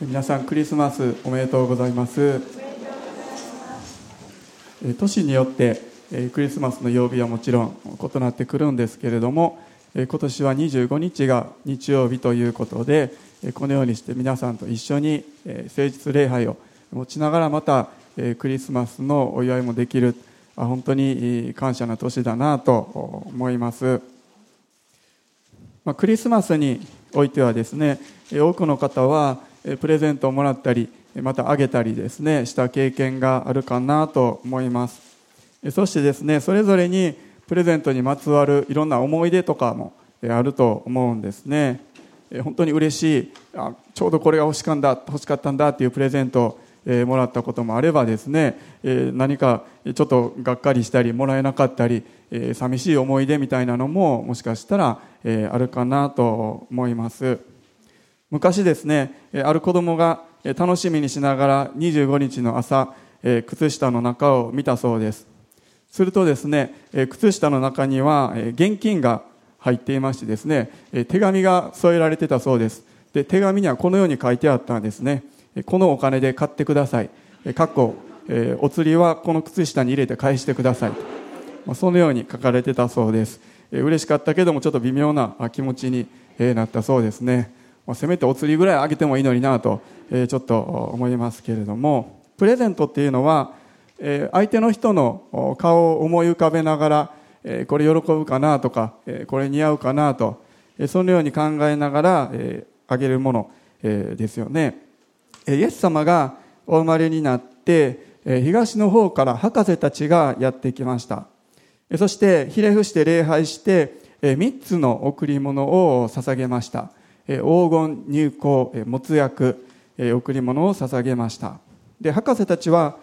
皆さんクリスマスおめでとうございます。年によってクリスマスの曜日はもちろん異なってくるんですけれども今年は25日が日曜日ということでこのようにして皆さんと一緒に誠実礼拝を持ちながらまたクリスマスのお祝いもできる。本当に感謝な年だなと思います。クリスマスにおいてはですね多くの方はプレゼントをもらったりまたあげたりですねした経験があるかなと思います。そしてですねそれぞれにプレゼントにまつわるいろんな思い出とかもあると思うんですね。本当に嬉しいあちょうどこれが欲しかった欲しかったんだっていうプレゼントをもらったこともあればですね何かちょっとがっかりしたりもらえなかったり寂しい思い出みたいなのももしかしたらあるかなと思います。昔ですねある子供が楽しみにしながら25日の朝靴下の中を見たそうです。するとですね靴下の中には現金が入っていましてですね手紙が添えられてたそうです。で手紙にはこのように書いてあったんですね。このお金で買ってください。かっこお釣りはこの靴下に入れて返してくださいそのように書かれてたそうです。嬉しかったけどもちょっと微妙な気持ちになったそうですね。せめてお釣りぐらいあげてもいいのになと、えちょっと思いますけれどもプレゼントっていうのは、え相手の人の顔を思い浮かべながら、えこれ喜ぶかなとか、えこれ似合うかなと、えそのように考えながら、えあげるもの、えですよね、えイエス様がお生まれになって、え東の方から博士たちがやってきました。そしてひれ伏して礼拝して3つの贈り物を捧げました。黄金入香没薬贈り物を捧げました。で博士たちは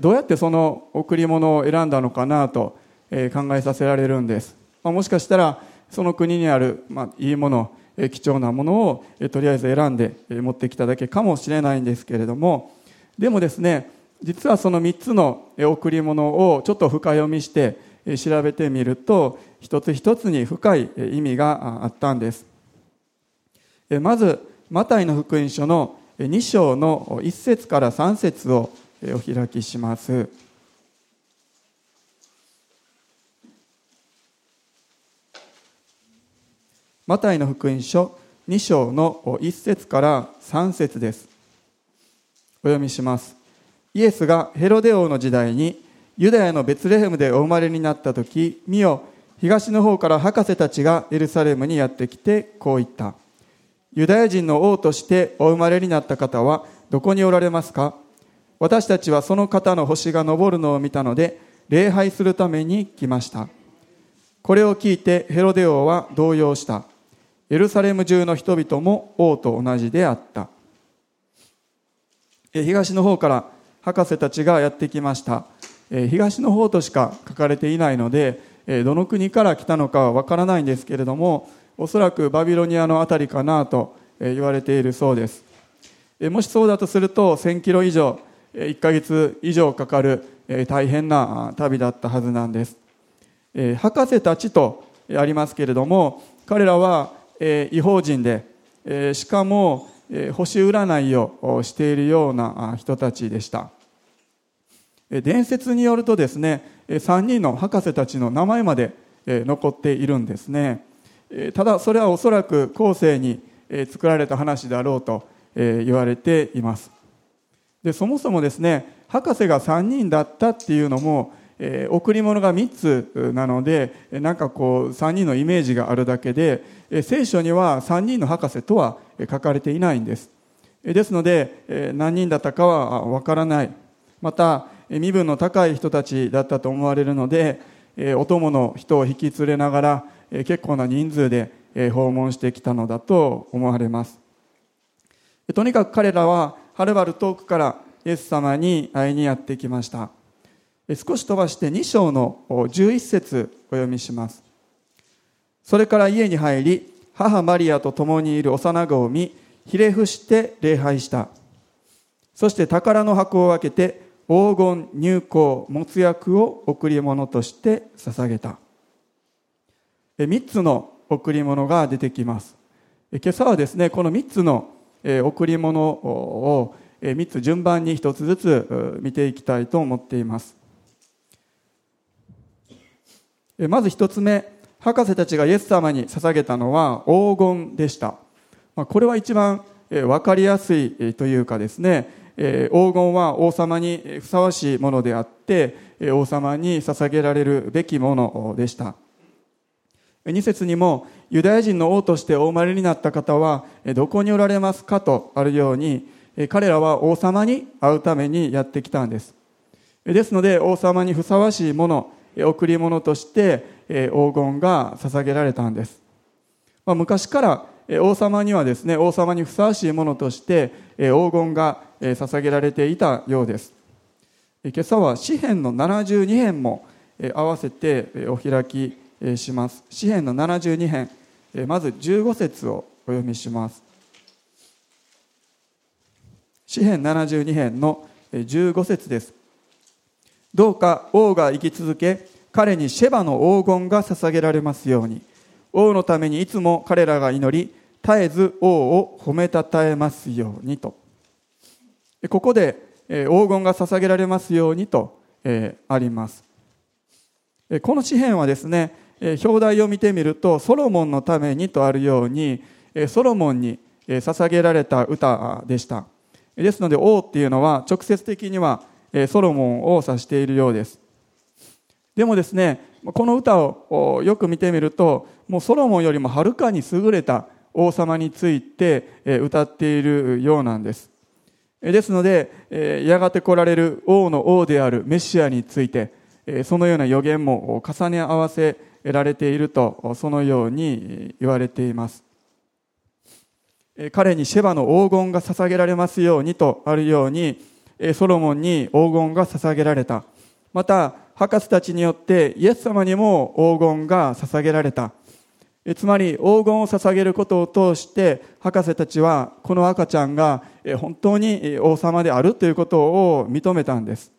どうやってその贈り物を選んだのかなと考えさせられるんです、まあ、もしかしたらその国にある、まあ、いいもの貴重なものをとりあえず選んで持ってきただけかもしれないんですけれどもでもですね実はその3つの贈り物をちょっと深読みして調べてみると一つ一つに深い意味があったんです。まずマタイの福音書の2章の1節から3節をお開きします。マタイの福音書2章の1節から3節です。お読みします。イエスがヘロデ王の時代にユダヤのベツレヘムでお生まれになった時見よ東の方から博士たちがエルサレムにやってきてこう言った「ユダヤ人の王としてお生まれになった方はどこにおられますか？私たちはその方の星が昇るのを見たので礼拝するために来ました。これを聞いてヘロデ王は動揺した。エルサレム中の人々も王と同じであった。東の方から博士たちがやってきました。東の方としか書かれていないのでどの国から来たのかはわからないんですけれどもおそらくバビロニアの辺りかなと言われているそうです。もしそうだとすると1000キロ以上1ヶ月以上かかる大変な旅だったはずなんです。博士たちとありますけれども彼らは違法人でしかも星占いをしているような人たちでした。伝説によるとですね3人の博士たちの名前まで残っているんですね。ただそれはおそらく後世に作られた話であろうと言われています。でそもそもですね博士が3人だったっていうのも贈り物が3つなのでなんかこう3人のイメージがあるだけで聖書には3人の博士とは書かれていないんです。ですので何人だったかはわからない。また身分の高い人たちだったと思われるのでお供の人を引き連れながら結構な人数で訪問してきたのだと思われます。とにかく彼らははるばる遠くからイエス様に会いにやってきました。少し飛ばして2章の11節お読みします。それから家に入り母マリアと共にいる幼子を見ひれ伏して礼拝した。そして宝の箱を開けて黄金入香没薬を贈り物として捧げた。3つの贈り物が出てきます。今朝はですねこの3つの贈り物を3つ順番に1つずつ見ていきたいと思っています。まず1つ目博士たちがイエス様に捧げたのは黄金でした。これは一番分かりやすいというかですね黄金は王様にふさわしいものであって王様に捧げられるべきものでした。2節にもユダヤ人の王としてお生まれになった方はどこにおられますかとあるように彼らは王様に会うためにやってきたんです。ですので王様にふさわしいもの贈り物として黄金が捧げられたんです、まあ、昔から王様にはですね王様にふさわしいものとして黄金が捧げられていたようです。今朝は詩篇の72編も合わせてお開きします。詩篇の72編まず15節をお読みします。詩編72編の15節です。どうか王が生き続け彼にシェバの黄金が捧げられますように。王のためにいつも彼らが祈り絶えず王を褒めたたえますようにと。ここで黄金が捧げられますようにとあります。この詩篇はですね表題を見てみるとソロモンのためにとあるようにソロモンに捧げられた歌でした。ですので王っていうのは直接的にはソロモンを指しているようです。でもですねこの歌をよく見てみるともうソロモンよりもはるかに優れた王様について歌っているようなんです。ですのでやがて来られる王の王であるメシアについてそのような予言も重ね合わせ得られているとそのように言われています。彼にシェバの黄金が捧げられますようにとあるようにソロモンに黄金が捧げられた。また博士たちによってイエス様にも黄金が捧げられた。つまり黄金を捧げることを通して博士たちはこの赤ちゃんが本当に王様であるということを認めたんです。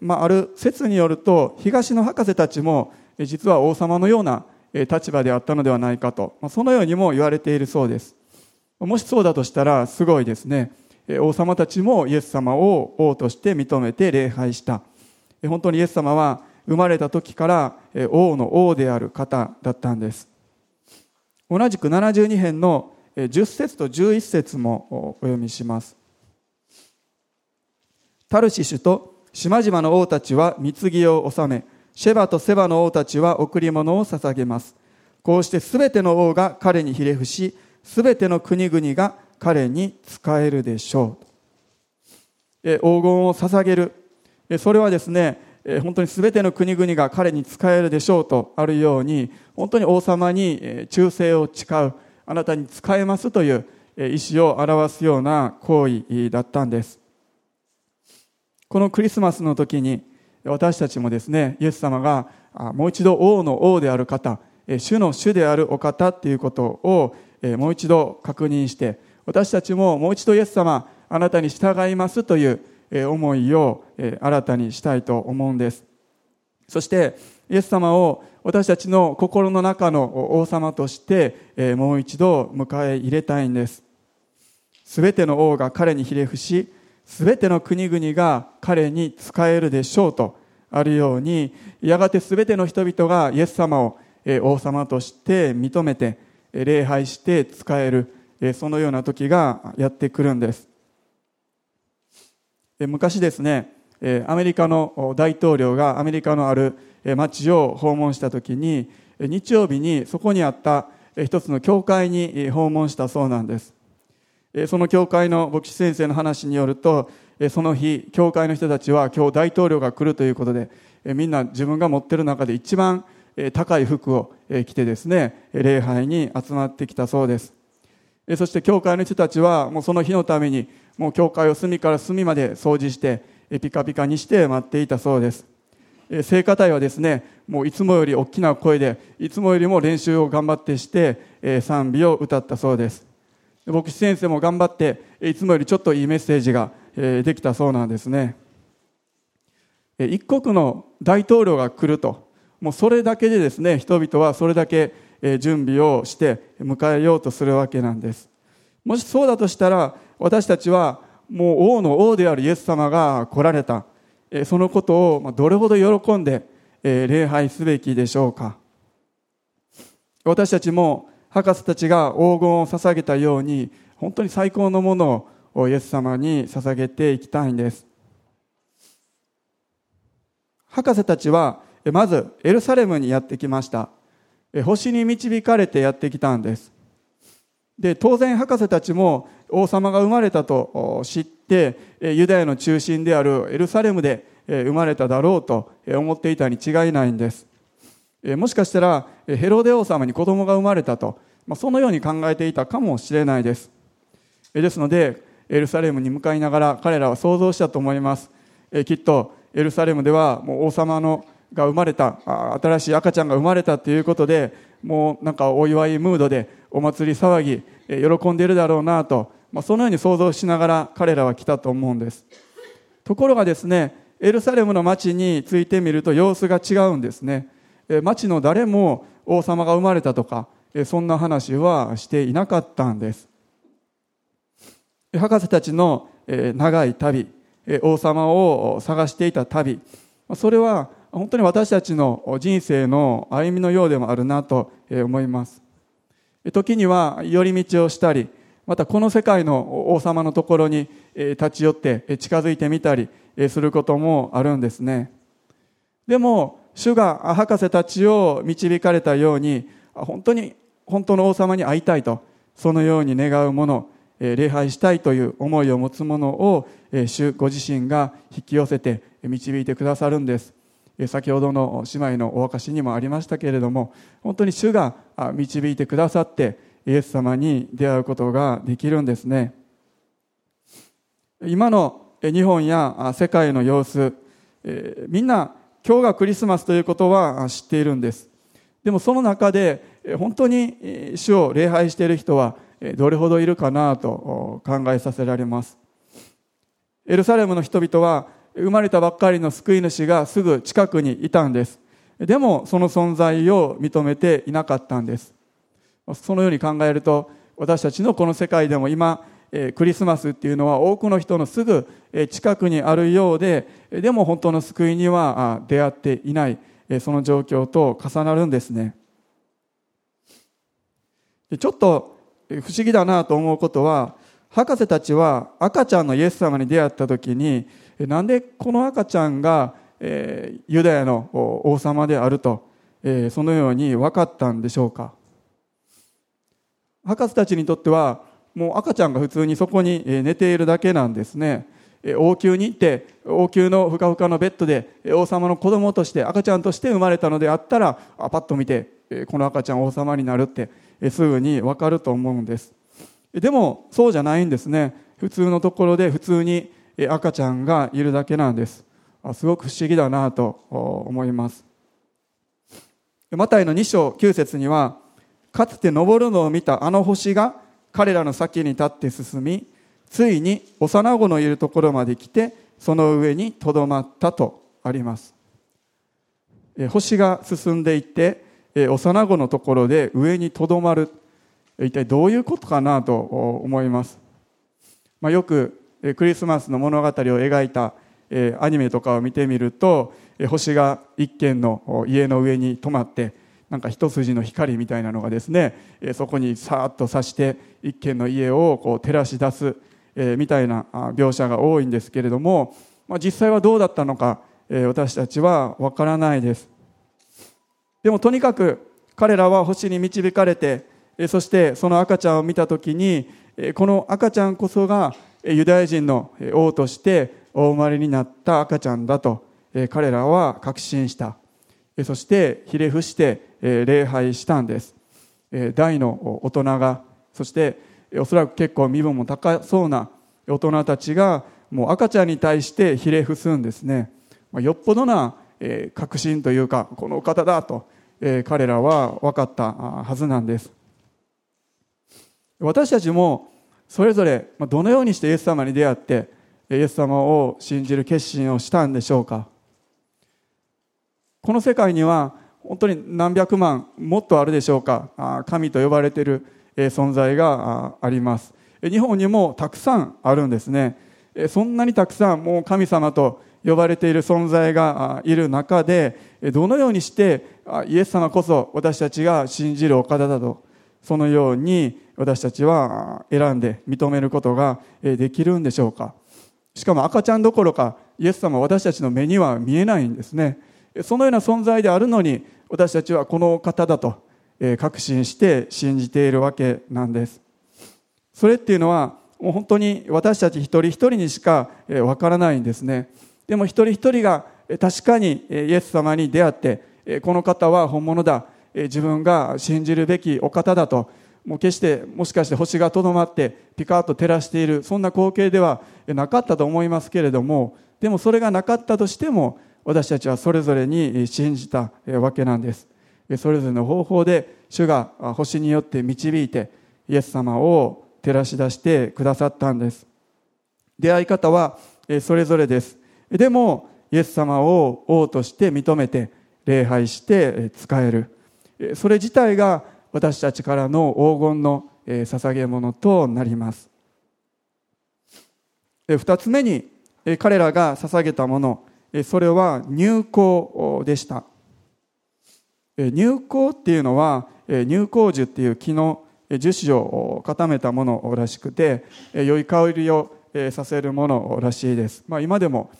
まあ、ある説によると東の博士たちも実は王様のような立場であったのではないかと、まあ、そのようにも言われているそうです。もしそうだとしたらすごいですね。王様たちもイエス様を王として認めて礼拝した。本当にイエス様は生まれた時から王の王である方だったんです。同じく72編の10節と11節もお読みします。タルシシュと島々の王たちは貢ぎを納めシェバとセバの王たちは贈り物を捧げます。こうしてすべての王が彼にひれ伏し、すべての国々が彼に仕えるでしょう。え黄金を捧げる。えそれはですね、え本当にすべての国々が彼に仕えるでしょうとあるように、本当に王様に忠誠を誓う、あなたに仕えますという意思を表すような行為だったんです。このクリスマスの時に、私たちもですね、イエス様がもう一度王の王である方、主の主であるお方っていうことをもう一度確認して、私たちももう一度イエス様、あなたに従いますという思いを新たにしたいと思うんです。そして、イエス様を私たちの心の中の王様としてもう一度迎え入れたいんです。すべての王が彼にひれ伏し、すべての国々が彼に仕えるでしょうとあるように、やがてすべての人々がイエス様を王様として認めて、礼拝して仕える、そのような時がやってくるんです。昔ですね、アメリカの大統領がアメリカのある町を訪問した時に、日曜日にそこにあった一つの教会に訪問したそうなんです。その教会の牧師先生の話によると、その日、教会の人たちは今日大統領が来るということで、みんな自分が持ってる中で一番高い服を着てですね、礼拝に集まってきたそうです。そして教会の人たちはもうその日のために、もう教会を隅から隅まで掃除して、ピカピカにして待っていたそうです。聖歌隊はですね、もういつもより大きな声で、いつもよりも練習を頑張ってして、賛美を歌ったそうです。牧師先生も頑張っていつもよりちょっといいメッセージができたそうなんですね。一国の大統領が来るともうそれだけでですね人々はそれだけ準備をして迎えようとするわけなんです。もしそうだとしたら私たちはもう王の王であるイエス様が来られた。そのことをどれほど喜んで礼拝すべきでしょうか。私たちも博士たちが黄金を捧げたように本当に最高のものをイエス様に捧げていきたいんです。博士たちはまずエルサレムにやってきました。星に導かれてやってきたんです。で当然博士たちも王様が生まれたと知ってユダヤの中心であるエルサレムで生まれただろうと思っていたに違いないんです。もしかしたらヘロデ王様に子供が生まれたとまあそのように考えていたかもしれないです。ですのでエルサレムに向かいながら彼らは想像したと思います。きっとエルサレムではもう王様のが生まれた新しい赤ちゃんが生まれたということでもうなんかお祝いムードでお祭り騒ぎ喜んでいるだろうなと、まあ、そのように想像しながら彼らは来たと思うんです。ところがですねエルサレムの町についてみると様子が違うんですね。町の誰も王様が生まれたとかそんな話はしていなかったんです。博士たちの長い旅王様を探していた旅それは本当に私たちの人生の歩みのようでもあるなと思います。時には寄り道をしたりまたこの世界の王様のところに立ち寄って近づいてみたりすることもあるんですね。でも主が博士たちを導かれたように本当に本当の王様に会いたいとそのように願うもの礼拝したいという思いを持つものを主ご自身が引き寄せて導いてくださるんです。先ほどの姉妹のお証にもありましたけれども本当に主が導いてくださってイエス様に出会うことができるんですね。今の日本や世界の様子みんな今日がクリスマスということは知っているんです。でもその中で本当に主を礼拝している人はどれほどいるかなと考えさせられます。エルサレムの人々は生まれたばっかりの救い主がすぐ近くにいたんです。でもその存在を認めていなかったんです。そのように考えると私たちのこの世界でも今クリスマスっていうのは多くの人のすぐ近くにあるようででも本当の救いには出会っていないその状況と重なるんですね。ちょっと不思議だなと思うことは博士たちは赤ちゃんのイエス様に出会った時になんでこの赤ちゃんが、ユダヤの王様であると、そのように分かったんでしょうか。博士たちにとってはもう赤ちゃんが普通にそこに寝ているだけなんですね。王宮に行って王宮のふかふかのベッドで王様の子供として赤ちゃんとして生まれたのであったらパッと見てこの赤ちゃん王様になるってすぐに分かると思うんです。でもそうじゃないんですね。普通のところで普通に赤ちゃんがいるだけなんです。すごく不思議だなと思います。マタイの2章9節にはかつて昇るのを見たあの星が彼らの先に立って進みついに幼子のいるところまで来てその上にとどまったとあります。星が進んでいって幼子のところで上にとどまる。一体どういうことかなと思います、まあ、よくクリスマスの物語を描いたアニメとかを見てみると星が一軒の家の上に止まってなんか一筋の光みたいなのがですねそこにさーっとさして一軒の家をこう照らし出すみたいな描写が多いんですけれども、まあ、実際はどうだったのか私たちはわからないです。でもとにかく彼らは星に導かれてそしてその赤ちゃんを見た時にこの赤ちゃんこそがユダヤ人の王としてお生まれになった赤ちゃんだと彼らは確信した。そしてひれ伏して礼拝したんです。大の大人がそしておそらく結構身分も高そうな大人たちがもう赤ちゃんに対してひれ伏すんですね。よっぽどな確信というかこのお方だと彼らは分かったはずなんです。私たちもそれぞれどのようにしてイエス様に出会ってイエス様を信じる決心をしたんでしょうか。この世界には本当に何百万もっとあるでしょうか神と呼ばれている存在があります。日本にもたくさんあるんですね。そんなにたくさんもう神様と呼ばれている存在がいる中でどのようにしてイエス様こそ私たちが信じるお方だとそのように私たちは選んで認めることができるんでしょうか。しかも赤ちゃんどころかイエス様は私たちの目には見えないんですね。そのような存在であるのに私たちはこの方だと確信して信じているわけなんです。それっていうのはもう本当に私たち一人一人にしかわからないんですね。でも一人一人が確かにイエス様に出会ってこの方は本物だ。自分が信じるべきお方だと。もう決してもしかして星がとどまってピカッと照らしているそんな光景ではなかったと思いますけれどもでもそれがなかったとしても私たちはそれぞれに信じたわけなんです。それぞれの方法で主が星によって導いてイエス様を照らし出してくださったんです。出会い方はそれぞれです。でもイエス様を王として認めて礼拝して使える。それ自体が私たちからの黄金の捧げ物となります。二つ目に彼らが捧げたもの。それは入香でした。入香っていうのは入香樹っていう木の樹脂を固めたものらしくて良い香りをさせるものらしいです、まあ、今でも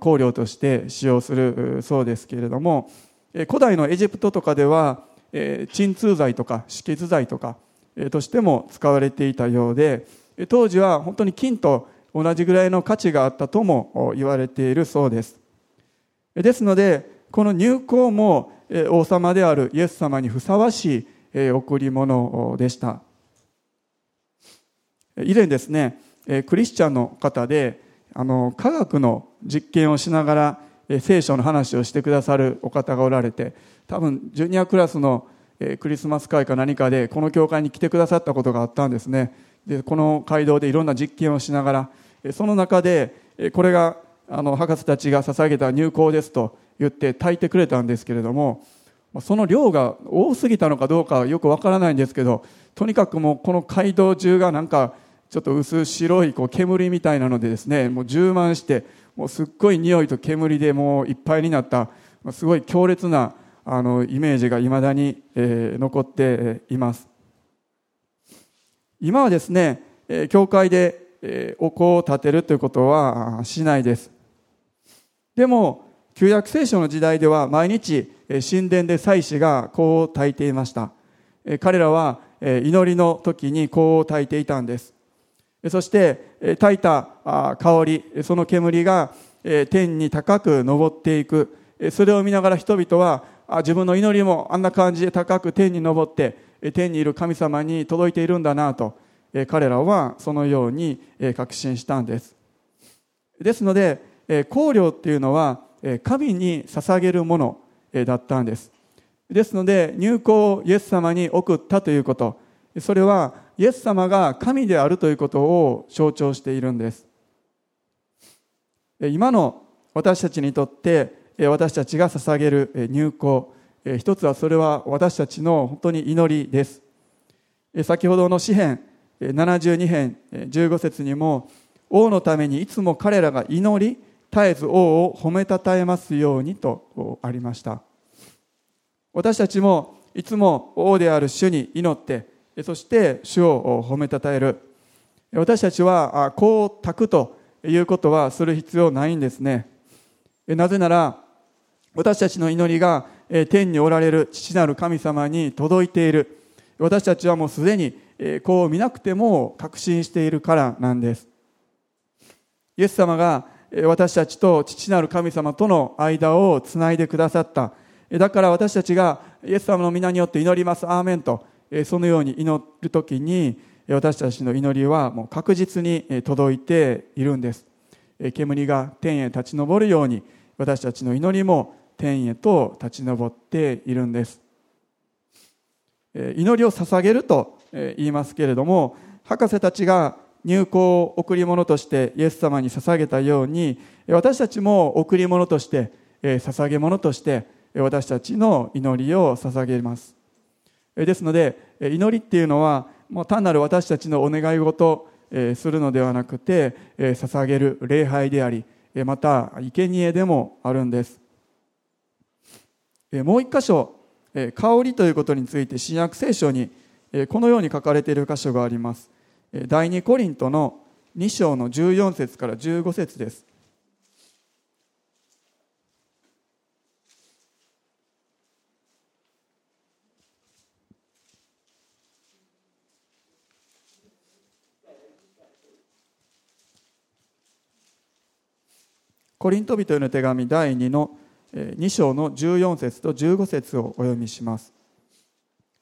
香料として使用するそうですけれども古代のエジプトとかでは鎮痛剤とか止血剤とかとしても使われていたようで当時は本当に金と同じぐらいの価値があったとも言われているそうです。ですのでこの入香も王様であるイエス様にふさわしい贈り物でした。以前ですねクリスチャンの方であの科学の実験をしながら聖書の話をしてくださるお方がおられて多分ジュニアクラスのクリスマス会か何かでこの教会に来てくださったことがあったんですね。でこの街道でいろんな実験をしながらその中でこれがあの博士たちが捧げた入香ですと言って炊いてくれたんですけれどもその量が多すぎたのかどうかよくわからないんですけどとにかくもうこの街道中がなんかちょっと薄白いこう煙みたいなのでですねもう充満してもうすっごい匂いと煙でもういっぱいになったすごい強烈なあのイメージがいまだに、えー、残っています。今はですね、教会で、お香を立てるということはしないです。でも旧約聖書の時代では毎日神殿で祭司が香を焚いていました。彼らは祈りの時に香を焚いていたんです。そして焚いた香りその煙が天に高く昇っていく。それを見ながら人々は自分の祈りもあんな感じで高く天に昇って天にいる神様に届いているんだなと彼らはそのように確信したんです。ですので香料っていうのは神に捧げるものだったんです。ですので入香をイエス様に送ったということそれはイエス様が神であるということを象徴しているんです。今の私たちにとって私たちが捧げる入香一つはそれは私たちの本当に祈りです。先ほどの詩編72編15節にも王のためにいつも彼らが祈り絶えず王を褒めたたえますようにとありました。私たちもいつも王である主に祈ってそして主を褒めたたえる。私たちはこう炊くということはする必要ないんですね。なぜなら私たちの祈りが天におられる父なる神様に届いている。私たちはもうすでにこう見なくても確信しているからなんです。イエス様が私たちと父なる神様との間をつないでくださった。だから私たちがイエス様の皆によって祈ります。アーメンと。そのように祈るときに私たちの祈りはもう確実に届いているんです。煙が天へ立ち上るように私たちの祈りも天へと立ち上っているんです。祈りを捧げると言いますけれども博士たちが入香を贈り物としてイエス様に捧げたように私たちも贈り物として捧げ物として私たちの祈りを捧げます。ですので祈りっていうのはもう単なる私たちのお願い事するのではなくて捧げる礼拝でありまた生贄でもあるんです。もう一箇所香りということについて新約聖書にこのように書かれている箇所があります。第二コリントの2章の14節から15節です。コリント人への手紙第2の2章の14節と15節をお読みします。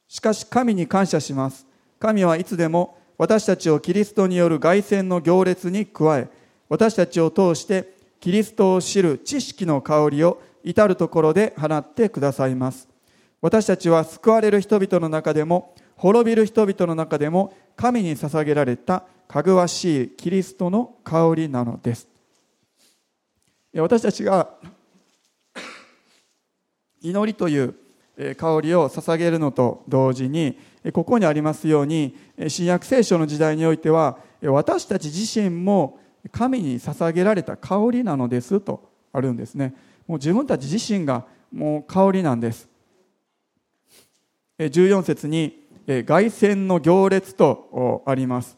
しかし神に感謝します。神はいつでも私たちをキリストによる凱旋の行列に加え私たちを通してキリストを知る知識の香りを至るところで放ってくださいます。私たちは救われる人々の中でも滅びる人々の中でも神に捧げられたかぐわしいキリストの香りなのです。私たちが祈りという香りを捧げるのと同時にここにありますように新約聖書の時代においては私たち自身も神に捧げられた香りなのですとあるんですね。もう自分たち自身がもう香りなんです。14節に凱旋の行列とあります。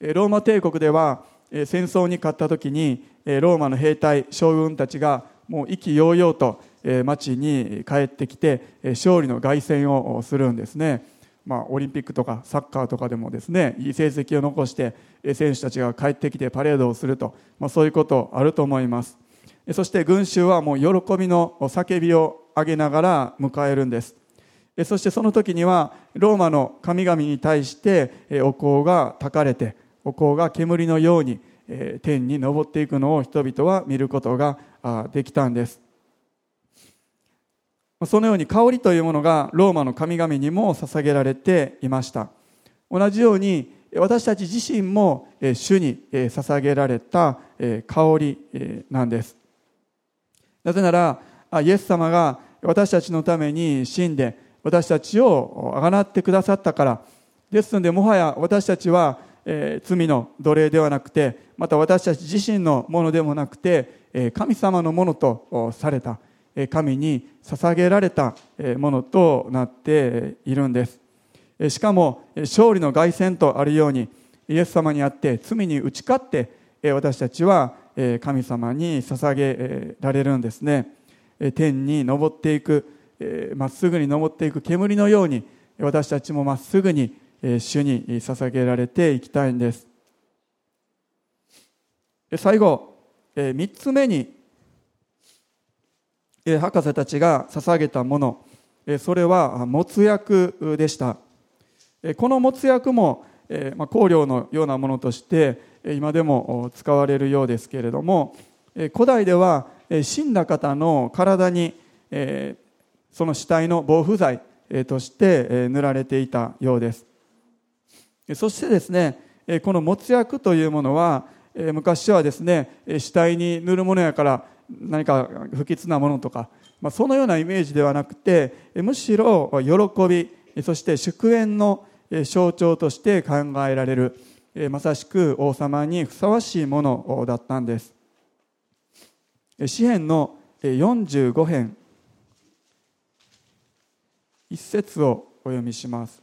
ローマ帝国では戦争に勝った時にローマの兵隊将軍たちがもう意気揚々と町に帰ってきて勝利の凱旋をするんですね、まあ、オリンピックとかサッカーとかでもですねいい成績を残して選手たちが帰ってきてパレードをすると、まあ、そういうことあると思います。そして群衆はもう喜びの叫びを上げながら迎えるんです。そしてその時にはローマの神々に対してお香が焚かれてお香が煙のように天に昇っていくのを人々は見ることができたんです。そのように香りというものがローマの神々にも捧げられていました。同じように私たち自身も主に捧げられた香りなんです。なぜならイエス様が私たちのために死んで私たちをあがなってくださったからですのでもはや私たちは、罪の奴隷ではなくてまた私たち自身のものでもなくて、神様のものとされた、神に捧げられたものとなっているんです。しかも勝利の凱旋とあるようにイエス様にあって罪に打ち勝って私たちは神様に捧げられるんですね。天に昇っていくまっすぐに昇っていく煙のように私たちもまっすぐに主に捧げられていきたいんです。最後3つ目に博士たちが捧げたもの。それは没薬でした。この没薬も香料のようなものとして今でも使われるようですけれども古代では死んだ方の体にその死体の防腐剤として塗られていたようです。そしてですねこの没薬というものは昔はですね死体に塗るものやから何か不吉なものとか、まあ、そのようなイメージではなくてむしろ喜びそして祝宴の象徴として考えられるまさしく王様にふさわしいものだったんです。詩篇の45編一節をお読みします。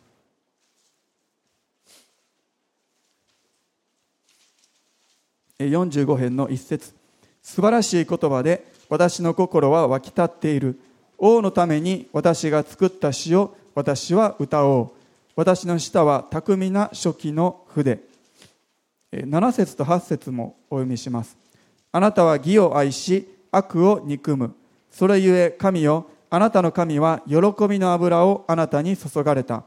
45編の一節。素晴らしい言葉で私の心は湧き立っている。王のために私が作った詩を私は歌おう。私の舌は巧みな初期の筆。7節と8節もお読みします。あなたは義を愛し悪を憎む。それゆえ神よあなたの神は喜びの油をあなたに注がれた。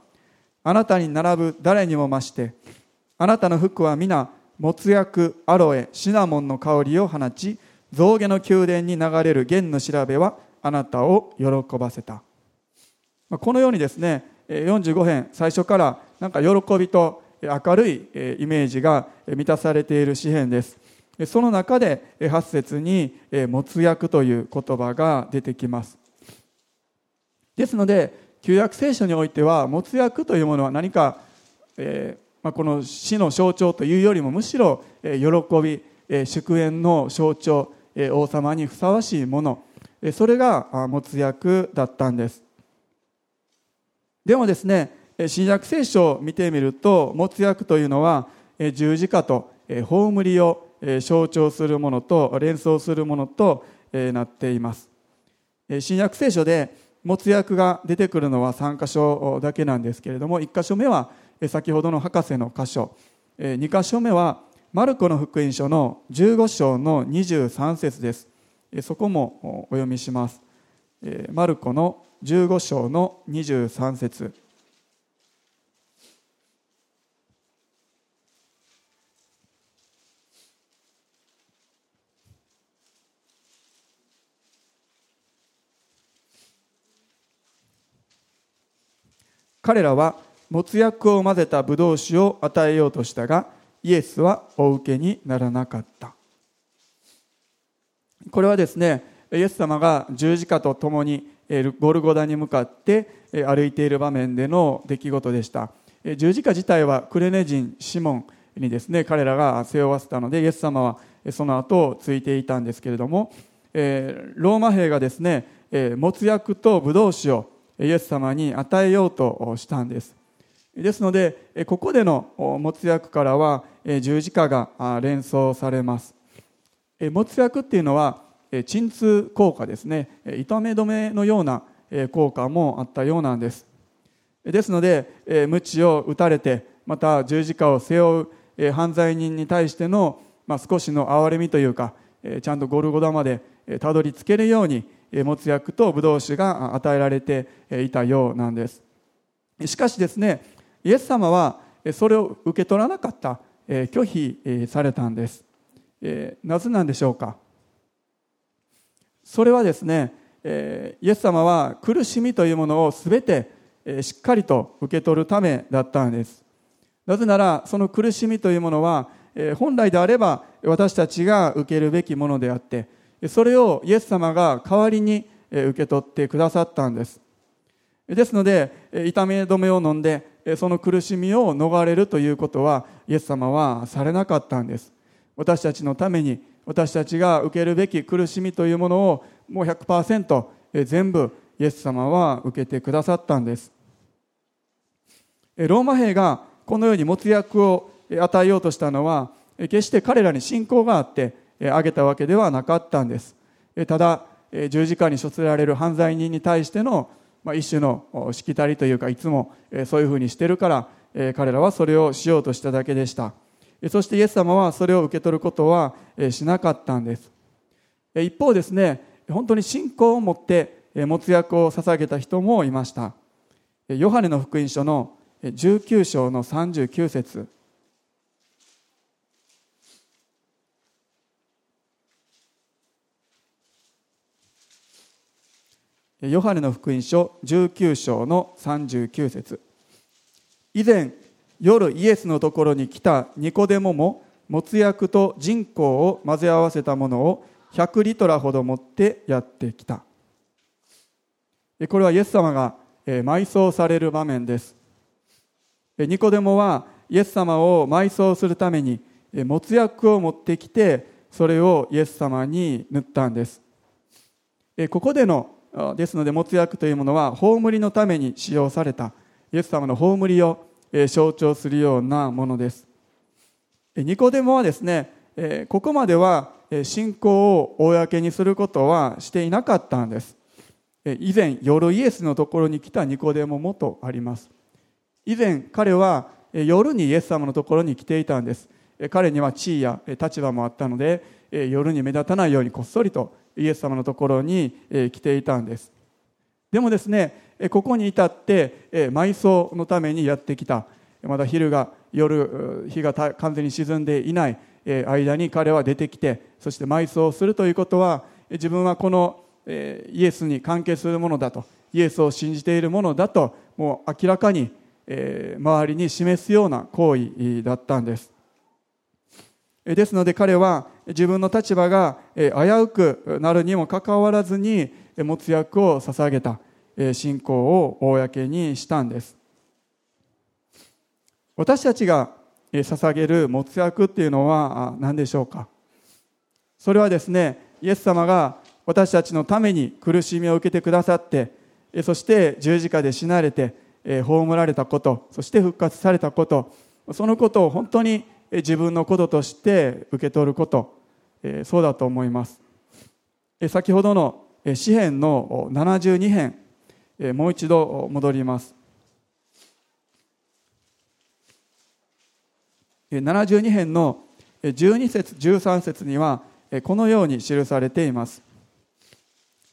あなたに並ぶ誰にも増して。あなたの服は皆もつ薬アロエシナモンの香りを放ち象牙の宮殿に流れる弦の調べはあなたを喜ばせた。このようにですね45編最初からなんか喜びと明るいイメージが満たされている詩篇です。その中で8節に「もつ薬」という言葉が出てきます。ですので旧約聖書においてはもつ薬というものは何かえーまあ、この死の象徴というよりもむしろ、喜び、祝宴の象徴、王様にふさわしいもの、それが没薬だったんです。でもですね新約聖書を見てみると没薬というのは十字架と葬りを象徴するものと連想するものとなっています。新約聖書で没薬が出てくるのは3箇所だけなんですけれども1箇所目は先ほどの博士の箇所。2箇所目はマルコの福音書の15章の23節です。そこもお読みします。マルコの15章の23節。彼らは没薬を混ぜたブドウ酒を与えようとしたがイエスはお受けにならなかった。これはですねイエス様が十字架とともにゴルゴダに向かって歩いている場面での出来事でした。十字架自体はクレネ人シモンにですね彼らが背負わせたのでイエス様はその後をついていたんですけれどもローマ兵がですね没薬とブドウ酒をイエス様に与えようとしたんです。ですのでここでの没薬からは十字架が連想されます。没薬っていうのは鎮痛効果ですね。痛め止めのような効果もあったようなんです。ですので鞭を打たれてまた十字架を背負う犯罪人に対しての、まあ、少しの憐れみというかちゃんとゴルゴダまでたどり着けるように没薬とブドウ酒が与えられていたようなんです。しかしですねイエス様はそれを受け取らなかった拒否されたんです。なぜなんでしょうか？それはですねイエス様は苦しみというものを全てしっかりと受け取るためだったんです。なぜならその苦しみというものは本来であれば私たちが受けるべきものであってそれをイエス様が代わりに受け取ってくださったんです。ですので痛み止めを飲んでその苦しみを逃れるということはイエス様はされなかったんです。私たちのために私たちが受けるべき苦しみというものをもう100%全部イエス様は受けてくださったんです。ローマ兵がこのように没薬を与えようとしたのは決して彼らに信仰があってあげたわけではなかったんです。ただ十字架に処せられる犯罪人に対してのまあ一種のしきたりというかいつもそういうふうにしてるから彼らはそれをしようとしただけでした。そしてイエス様はそれを受け取ることはしなかったんです。一方ですね本当に信仰を持って没薬を捧げた人もいました。ヨハネの福音書の19章の39節。ヨハネの福音書19章の39節。以前夜イエスのところに来たニコデモも没薬と人工を混ぜ合わせたものを100リトラほど持ってやってきた。これはイエス様が埋葬される場面です。ニコデモはイエス様を埋葬するために没薬を持ってきてそれをイエス様に塗ったんです。ここでのですので没薬というものは葬りのために使用されたイエス様の葬りを象徴するようなものです。ニコデモはですねここまでは信仰を公にすることはしていなかったんです。以前夜イエスのところに来たニコデモもとあります。以前彼は夜にイエス様のところに来ていたんです。彼には地位や立場もあったので夜に目立たないようにこっそりとイエス様のところに来ていたんです。でもですねここに至って埋葬のためにやってきた。まだ昼が夜日が完全に沈んでいない間に彼は出てきてそして埋葬するということは自分はこのイエスに関係するものだとイエスを信じているものだともう明らかに周りに示すような行為だったんです。ですので彼は自分の立場が危うくなるにもかかわらずに没薬を捧げた信仰を公にしたんです。私たちが捧げる没薬っていうのは何でしょうか。それはですねイエス様が私たちのために苦しみを受けてくださってそして十字架で死なれて葬られたことそして復活されたことそのことを本当に自分のこととして受け取ることそうだと思います。先ほどの詩篇の72編もう一度戻ります。72編の12節13節にはこのように記されています。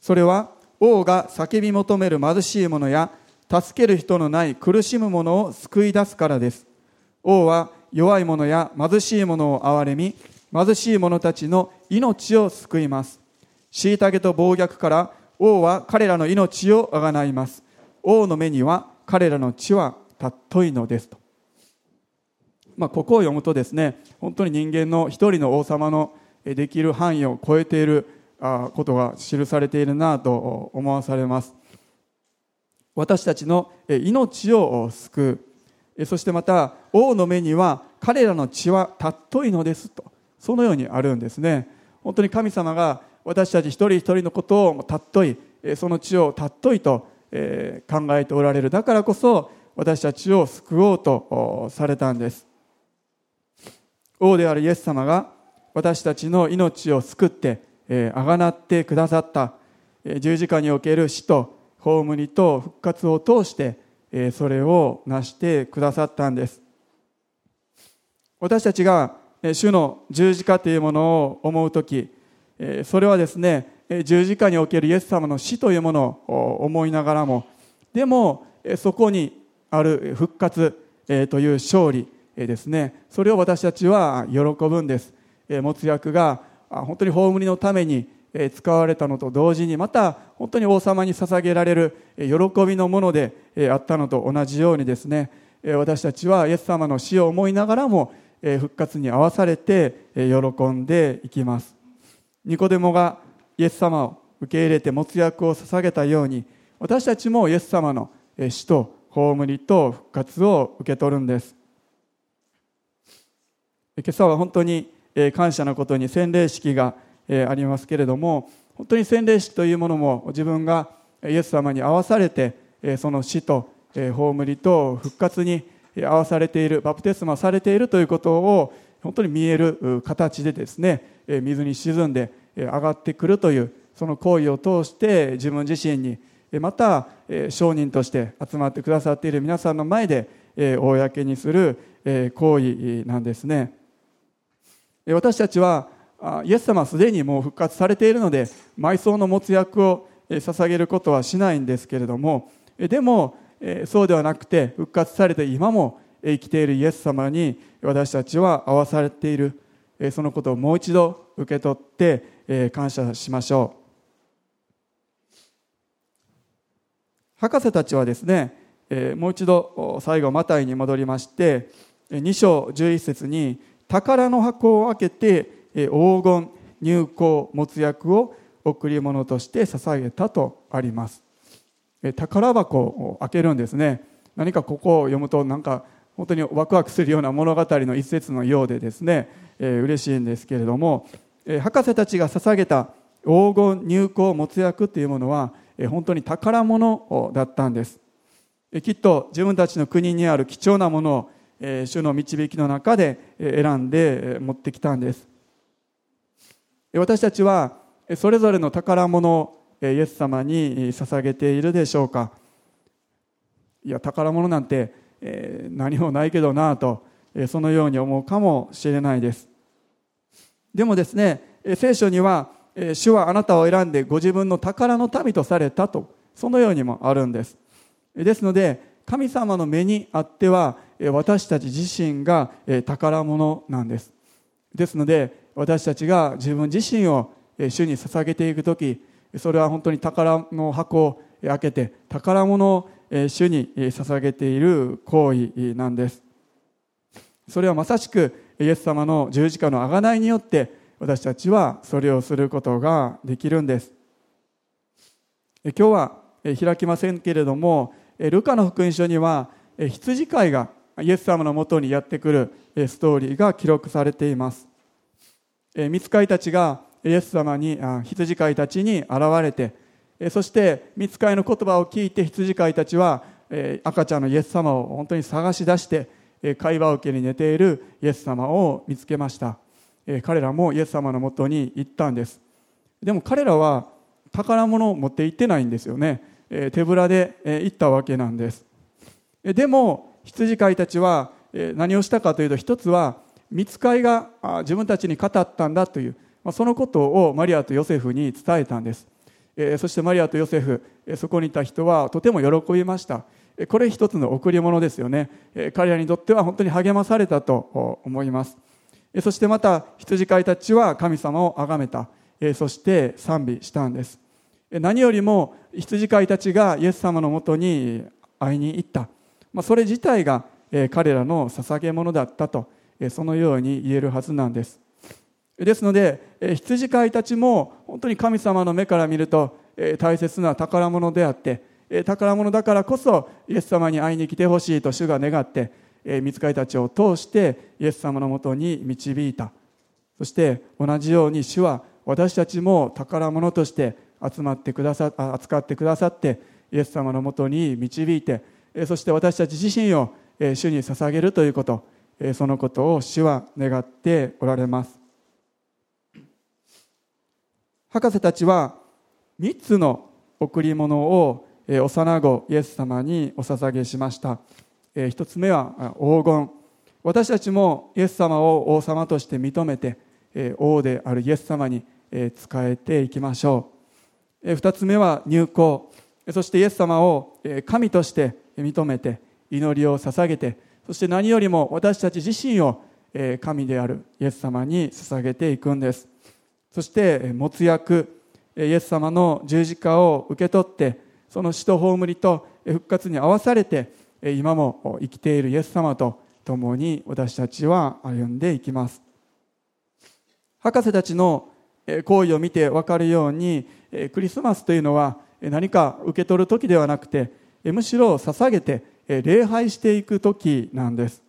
それは王が叫び求める貧しい者や助ける人のない苦しむ者を救い出すからです。王は弱い者や貧しい者を憐れみ貧しい者たちの命を救います。虐げと暴虐から王は彼らの命をあがないます。王の目には彼らの血は尊いのですと、まあ、ここを読むとですね本当に人間の一人の王様のできる範囲を超えていることが記されているなと思わされます。私たちの命を救う。そしてまた王の目には彼らの血は尊いのですと。そのようにあるんですね。本当に神様が私たち一人一人のことを尊いその血を尊いと考えておられる。だからこそ私たちを救おうとされたんです。王であるイエス様が私たちの命を救ってあがなってくださった。十字架における死と葬りと復活を通してそれを成してくださったんです。私たちが主の十字架というものを思う時それはですね十字架におけるイエス様の死というものを思いながらもでもそこにある復活という勝利ですね。それを私たちは喜ぶんです。持つ役が本当に葬りのために使われたのと同時にまた本当に王様に捧げられる喜びのものであったのと同じようにですね私たちはイエス様の死を思いながらも復活に合わされて喜んでいきます。ニコデモがイエス様を受け入れて持つ役を捧げたように私たちもイエス様の死と葬りと復活を受け取るんです。今朝は本当に感謝のことに洗礼式がえありますけれども本当に洗礼式というものも自分がイエス様に合わされてえその死とえ葬りと復活に合わされているバプテスマされているということを本当に見える形でですねえ水に沈んでえ上がってくるというその行為を通して自分自身にまた証人として集まってくださっている皆さんの前で公にする行為なんですね。私たちはイエス様はすでにもう復活されているので埋葬の持つ役を捧げることはしないんですけれどもでもそうではなくて復活されて今も生きているイエス様に私たちは合わされているそのことをもう一度受け取って感謝しましょう。博士たちはですねもう一度最後マタイに戻りまして2章11節に宝の箱を開けて黄金入香没薬を贈り物として捧げたとあります。宝箱を開けるんですね。何かここを読むとなんか本当にワクワクするような物語の一節のようでですね、えー、嬉しいんですけれども、えー、博士たちが捧げた黄金入香没薬というものは、えー、本当に宝物だったんです、えー、きっと自分たちの国にある貴重なものを、えー、主の導きの中で選んで持ってきたんです。私たちはそれぞれの宝物をイエス様に捧げているでしょうか。いや宝物なんて、何もないけどなと、そのように思うかもしれないです。でもですね、聖書には、主はあなたを選んでご自分の宝の民とされたとそのようにもあるんです。ですので神様の目にあっては私たち自身が宝物なんです。ですので私たちが自分自身を主に捧げていく時それは本当に宝の箱を開けて宝物を主に捧げている行為なんです。それはまさしくイエス様の十字架の贖いによって私たちはそれをすることができるんです。今日は開きませんけれどもルカの福音書には羊飼いがイエス様のもとにやってくるストーリーが記録されています。見つかいたちがイエス様に羊飼いたちに現れてそして見つかいの言葉を聞いて羊飼いたちは赤ちゃんのイエス様を本当に探し出して会話受けに寝ているイエス様を見つけました。彼らもイエス様のもとに行ったんです。でも彼らは宝物を持って行ってないんですよね。手ぶらで行ったわけなんです。でも羊飼いたちは何をしたかというと一つは見つかいが自分たちに語ったんだというそのことをマリアとヨセフに伝えたんです。そしてマリアとヨセフそこにいた人はとても喜びました。これ一つの贈り物ですよね。彼らにとっては本当に励まされたと思います。そしてまた羊飼いたちは神様を崇めた。そして賛美したんです。何よりも羊飼いたちがイエス様のもとに会いに行った。それ自体が彼らの捧げ物だったと。そのように言えるはずなんです。ですので羊飼いたちも本当に神様の目から見ると大切な宝物であって宝物だからこそイエス様に会いに来てほしいと主が願って見つかりたちを通してイエス様のもとに導いた。そして同じように主は私たちも宝物として集まってくださ扱ってくださってイエス様のもとに導いてそして私たち自身を主に捧げるということ。そのことを主は願っておられます。博士たちは3つの贈り物を幼子イエス様にお捧げしました。1つ目は黄金。私たちもイエス様を王様として認めて王であるイエス様に仕えていきましょう。2つ目は入港。そしてイエス様を神として認めて祈りを捧げてそして何よりも私たち自身を神であるイエス様に捧げていくんです。そして持つ役イエス様の十字架を受け取ってその死と葬りと復活に合わされて今も生きているイエス様と共に私たちは歩んでいきます。博士たちの行為を見て分かるようにクリスマスというのは何か受け取る時ではなくてむしろ捧げて礼拝していく時なんです。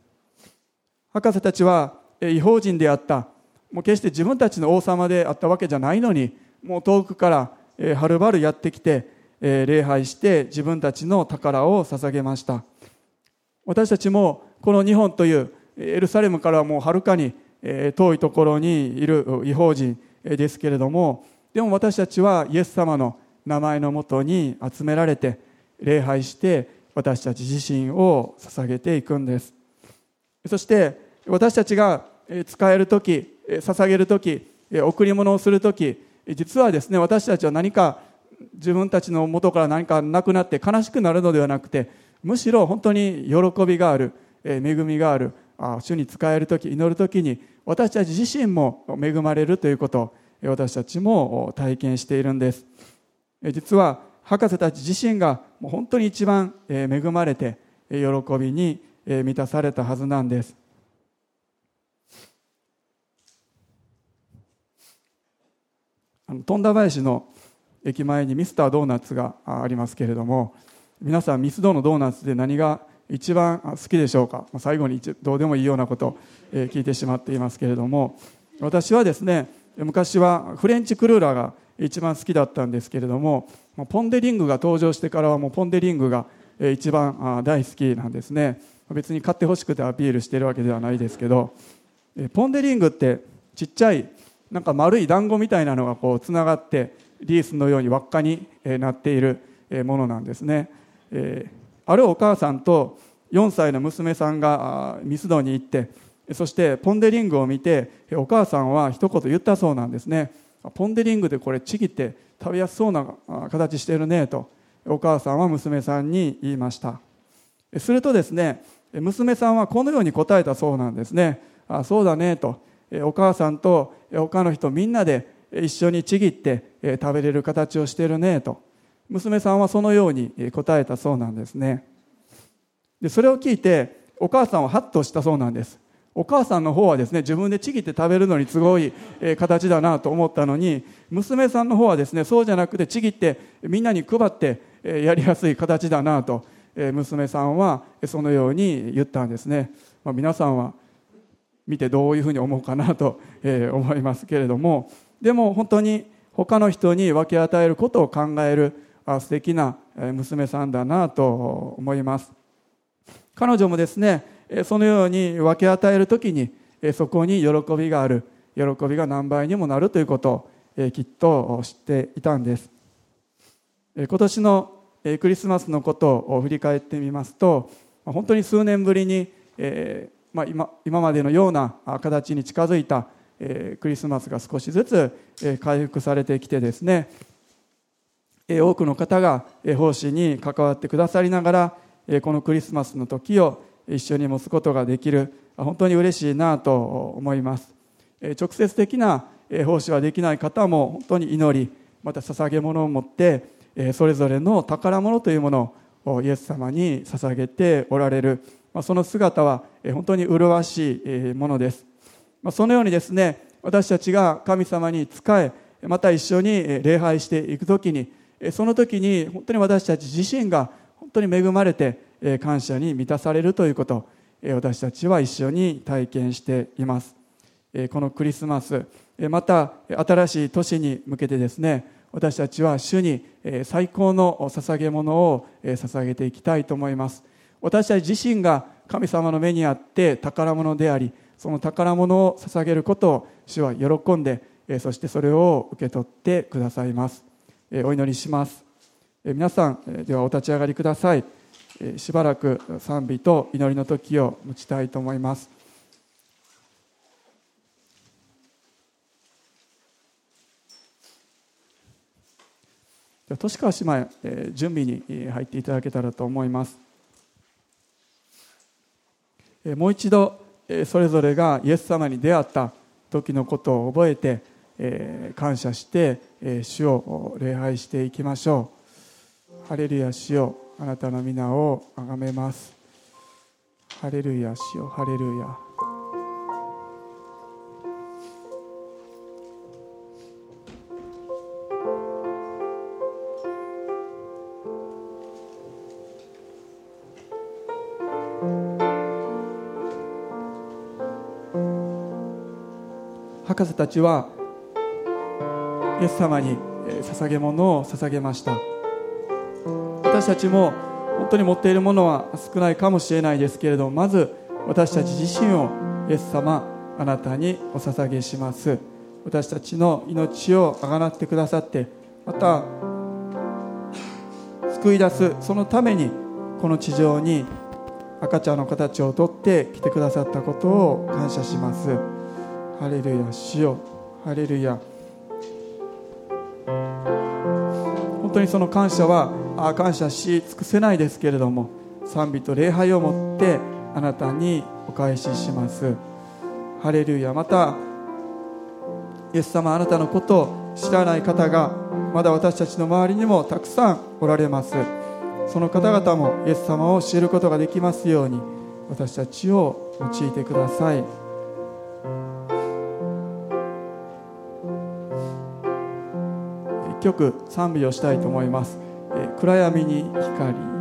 博士たちは違法人であった。もう決して自分たちの王様であったわけじゃないのにもう遠くからはるばるやってきて礼拝して自分たちの宝を捧げました。私たちもこの日本というエルサレムからはもうはるかに遠いところにいる違法人ですけれどもでも私たちはイエス様の名前のもとに集められて礼拝して私たち自身を捧げていくんです。そして私たちが使える時捧げる時贈り物をする時実はですね私たちは何か自分たちの元から何かなくなって悲しくなるのではなくてむしろ本当に喜びがある恵みがある主に使える時祈る時に私たち自身も恵まれるということ私たちも体験しているんです。実は博士たち自身がもう本当に一番恵まれて喜びに満たされたはずなんです。富田林の駅前にミスタードーナツがありますけれども皆さんミスドのドーナツで何が一番好きでしょうか？最後にどうでもいいようなことを聞いてしまっていますけれども私はですね昔はフレンチクルーラーが一番好きだったんですけれどもポン・デ・リングが登場してからはもうポン・デ・リングが一番大好きなんですね。別に買ってほしくてアピールしてるわけではないですけどポン・デ・リングってちっちゃいなんか丸い団子みたいなのがこうつながってリースのように輪っかになっているものなんですね、あるお母さんと4歳の娘さんがミスドに行ってそしてポン・デ・リングを見てお母さんは一言言ったそうなんですね。ポン・デ・リングでこれちぎって食べやすそうな形してるねとお母さんは娘さんに言いました。するとですね娘さんはこのように答えたそうなんですね。あそうだねとお母さんと他の人みんなで一緒にちぎって食べれる形をしてるねと娘さんはそのように答えたそうなんですね。でそれを聞いてお母さんはハッとしたそうなんです。お母さんの方はですね自分でちぎって食べるのにすごい形だなと思ったのに娘さんの方はですねそうじゃなくてちぎってみんなに配ってやりやすい形だなと娘さんはそのように言ったんですね、まあ、皆さんは見てどういうふうに思うかなと思いますけれどもでも本当に他の人に分け与えることを考える素敵な娘さんだなと思います。彼女もですねそのように分け与える時にそこに喜びがある。喜びが何倍にもなるということをきっと知っていたんです。今年のクリスマスのことを振り返ってみますと本当に数年ぶりに今今までのような形に近づいたえクリスマスが少しずつえ回復されてきてですねえ多くの方がえ奉仕に関わってくださりながらえこのクリスマスの時を一緒に持つことができる本当に嬉しいなと思います。直接的な奉仕はできない方も本当に祈りまた捧げ物を持ってそれぞれの宝物というものをイエス様に捧げておられる。その姿は本当に麗しいものです。そのようにですね私たちが神様に仕えまた一緒に礼拝していく時にその時に本当に私たち自身が本当に恵まれて感謝に満たされるということ私たちは一緒に体験しています。このクリスマスまた新しい年に向けてですね私たちは主に最高の捧げ物を捧げていきたいと思います。私たち自身が神様の目にあって宝物でありその宝物を捧げることを主は喜んでそしてそれを受け取ってくださいます。お祈りします。皆さんではお立ち上がりください。しばらく賛美と祈りの時を持ちたいと思います。年川姉妹準備に入っていただけたらと思います。もう一度それぞれがイエス様に出会った時のことを覚えてえ感謝してえ主を礼拝していきましょう。ハレルヤ主よ。あなたの皆を崇めます。ハレルヤ主よハレルヤ。博士たちはイエス様に捧げ物を捧げました。私たちも本当に持っているものは少ないかもしれないですけれどまず私たち自身をイエス様あなたにお捧げします。私たちの命をあがなってくださってまた救い出すそのためにこの地上に赤ちゃんの形をとって来てくださったことを感謝します。ハレルヤ主よ。ハレルヤ。本当にその感謝はあ感謝し尽くせないですけれども賛美と礼拝をもってあなたにお返しします。ハレルヤまたイエス様あなたのことを知らない方がまだ私たちの周りにもたくさんおられます。その方々もイエス様を知ることができますように私たちを用いてください。曲賛美をしたいと思います「暗闇に光」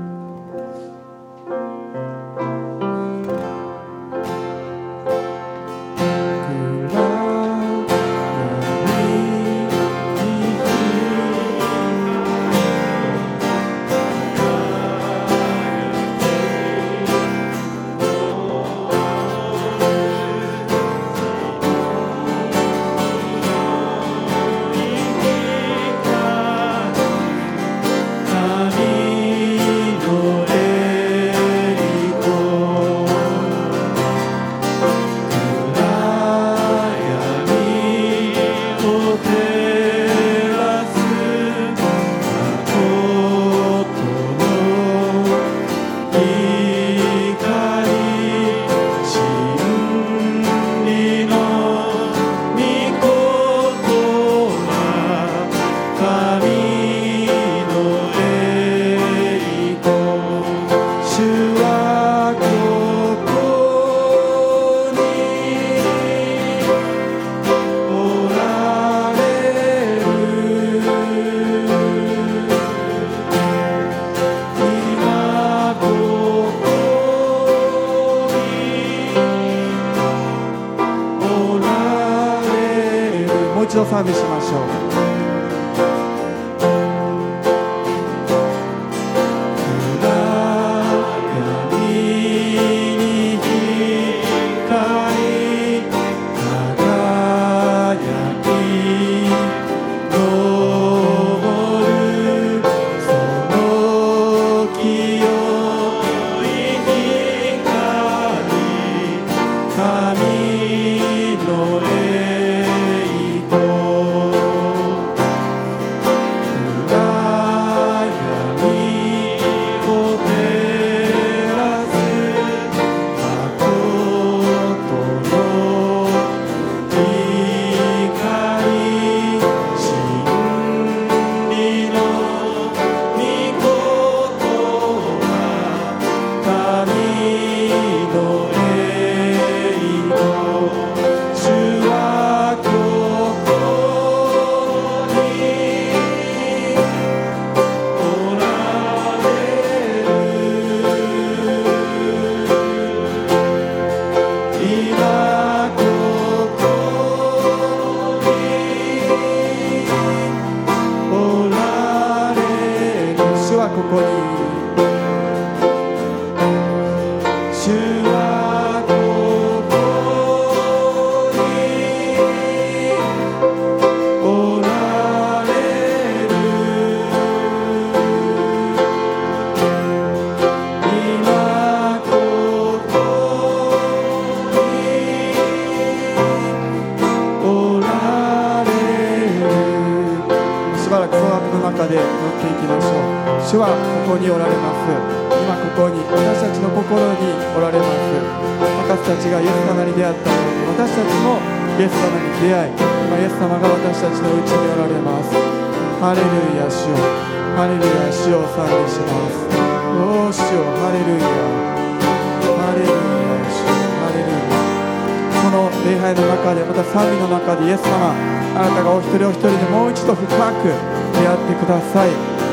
う一度深く出会ってください。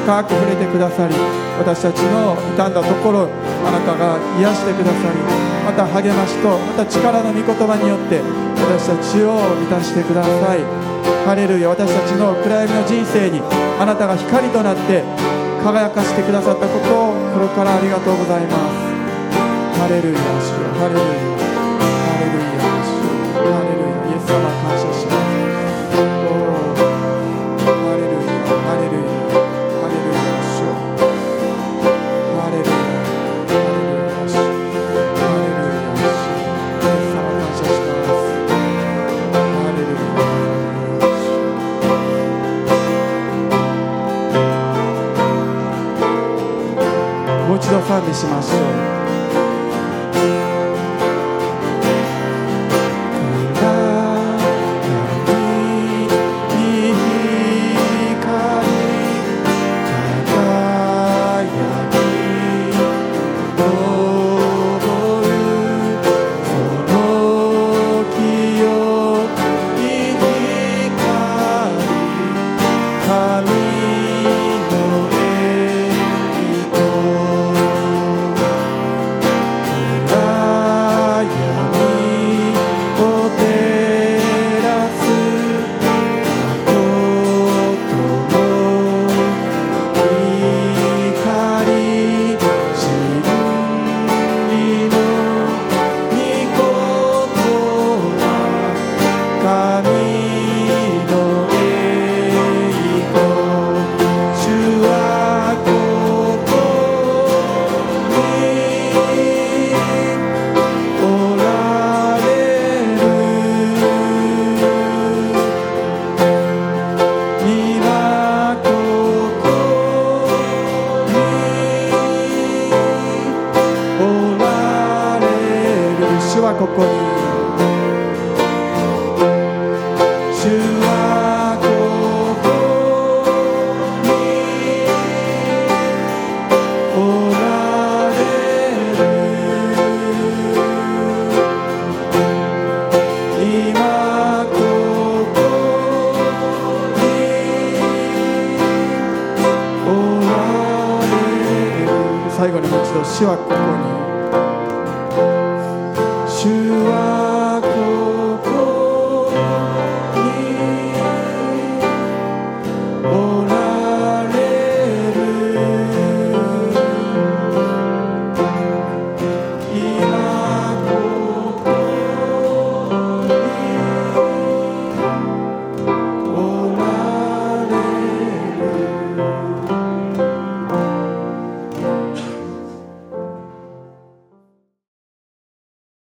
深く触れてくださり私たちの傷んだところあなたが癒してくださりまた励ましとまた力の御言葉によって私たちを満たしてください。ハレルヤ私たちの暗闇の人生にあなたが光となって輝かしてくださったことを心からありがとうございます。ハレルヤ主よハレルヤ。賛美